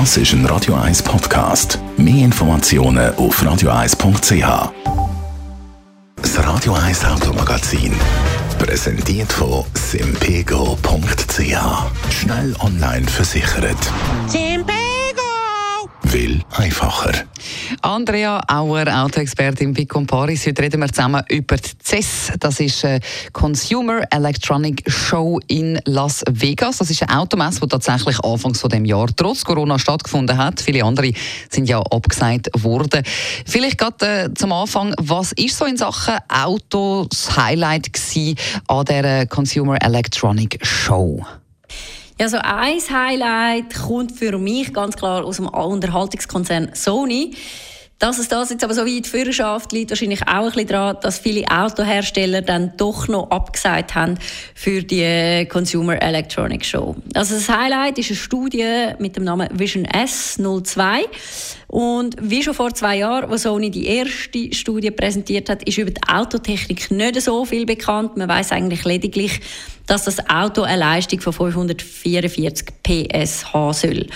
Das ist ein Radio 1 Podcast. Mehr Informationen auf radio1.ch. Das Radio 1 Automagazin. Präsentiert von simpego.ch. Schnell online versichert. Simpego! Will einfacher. Andrea Auer, Autoexpertin bei Comparis. Heute reden wir zusammen über die CES. Das ist eine Consumer Electronic Show in Las Vegas. Das ist eine Automesse, die tatsächlich anfangs von dem Jahr trotz Corona stattgefunden hat. Viele andere sind ja abgesagt worden. Vielleicht gerade äh, zum Anfang, was ist so in Sachen Autos Highlight an der Consumer Electronic Show? Ja, so ein Highlight kommt für mich ganz klar aus dem Unterhaltungskonzern Sony. Dass es das jetzt aber so weit für schafft, liegt wahrscheinlich auch ein bisschen daran, dass viele Autohersteller dann doch noch abgesagt haben für die Consumer Electronic Show. Also das Highlight ist eine Studie mit dem Namen Vision S02. Und wie schon vor zwei Jahren, wo Sony die erste Studie präsentiert hat, ist über die Autotechnik nicht so viel bekannt. Man weiß eigentlich lediglich, dass das Auto eine Leistung von 544 PS haben soll.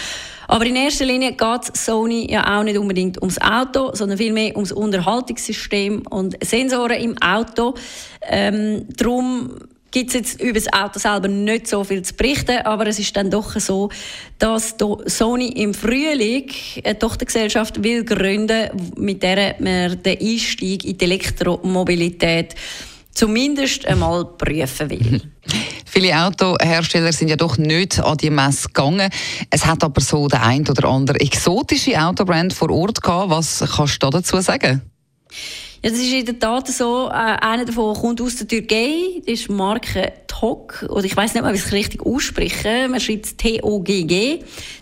Aber in erster Linie geht Sony ja auch nicht unbedingt ums Auto, sondern vielmehr ums Unterhaltungssystem und Sensoren im Auto. Ähm, darum gibt es jetzt über das Auto selber nicht so viel zu berichten, aber es ist dann doch so, dass Sony im Frühling eine Tochtergesellschaft will gründen, mit der man den Einstieg in die Elektromobilität zumindest einmal prüfen will. Viele Autohersteller sind ja doch nicht an die Messe gegangen. Es hat aber so der ein oder andere exotische Autobrand vor Ort gehabt. Was kannst du dazu sagen? Ja, das ist in der Tat so. Äh, einer davon kommt aus der Türkei. Das ist Marke TOG. Oder ich weiß nicht mal, wie ich es richtig ausspreche. Man schreibt es T-O-G-G.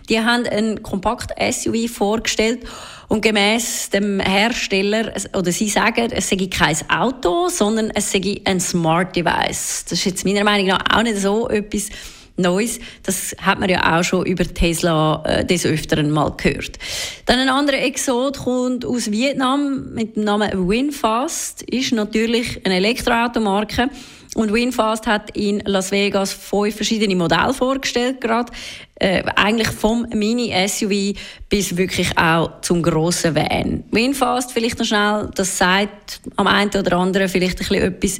Die haben ein kompakt SUV vorgestellt. Und gemäß dem Hersteller, oder sie sagen, es sei kein Auto, sondern es sei ein Smart Device. Das ist jetzt meiner Meinung nach auch nicht so etwas, Neues. Das hat man ja auch schon über Tesla äh, des Öfteren mal gehört. Dann ein anderer Exot kommt aus Vietnam mit dem Namen Winfast. Ist natürlich eine Elektroautomarke. Und Winfast hat in Las Vegas fünf verschiedene Modelle vorgestellt gerade. Äh, eigentlich vom Mini-SUV bis wirklich auch zum grossen Van. Winfast vielleicht noch schnell, das sagt am einen oder anderen vielleicht ein bisschen etwas,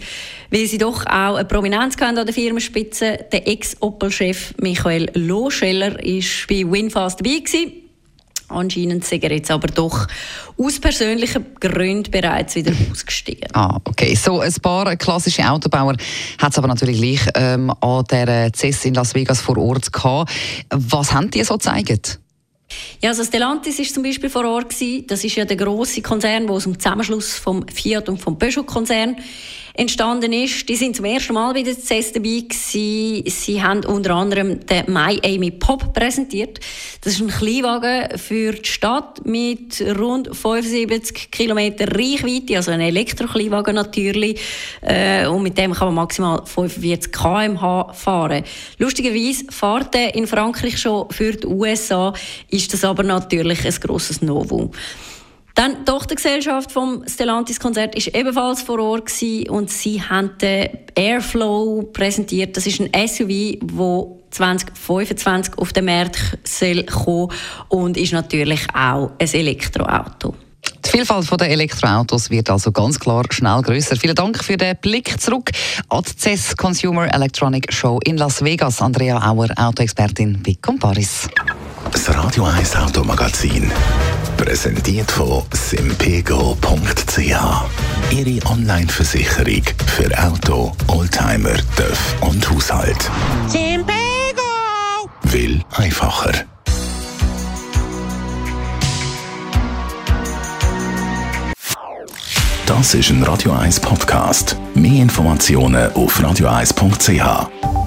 weil sie doch auch eine Prominenz an der Firmenspitze. Der Ex-Opel-Chef Michael Loscheller ist bei Winfast dabei gewesen. Anscheinend sind er jetzt aber doch aus persönlichen Gründen bereits wieder ausgestiegen. Ah, okay. So ein paar klassische Autobauer hat es aber natürlich gleich ähm, an der CES in Las Vegas vor Ort gehabt. Was haben die so gezeigt? Ja, also Stellantis ist zum Beispiel vor Ort gewesen. Das ist ja der große Konzern, der aus dem Zusammenschluss vom Fiat und vom Peugeot-Konzern entstanden ist. Die sind zum ersten Mal wieder zu CES dabei gewesen. Sie haben unter anderem den My Pop präsentiert. Das ist ein Kleinwagen für die Stadt mit rund 75 Kilometer Reichweite, also ein Elektro-Kleinwagen natürlich. Äh, und mit dem kann man maximal 45 km/h fahren. Lustigerweise fährt er in Frankreich schon für die USA, ist das aber natürlich ein grosses Novum. Dann die Tochtergesellschaft vom Stellantis-Konzert ist ebenfalls vor Ort gewesen und sie haben den Airflow präsentiert. Das ist ein SUV, wo 2025 auf den Markt soll kommen und ist natürlich auch ein Elektroauto. Die Vielfalt der Elektroautos wird also ganz klar schnell größer. Vielen Dank für den Blick zurück an die CES Consumer Electronic Show in Las Vegas. Andrea Auer, Autoexpertin bei Comparis. Das Radio 1 Automagazin. Präsentiert von simpego.ch. Ihre Online-Versicherung für Auto, Oldtimer, TÜV und Haushalt. Simpego! Will einfacher. Das ist ein Radio 1 Podcast. Mehr Informationen auf radio1.ch.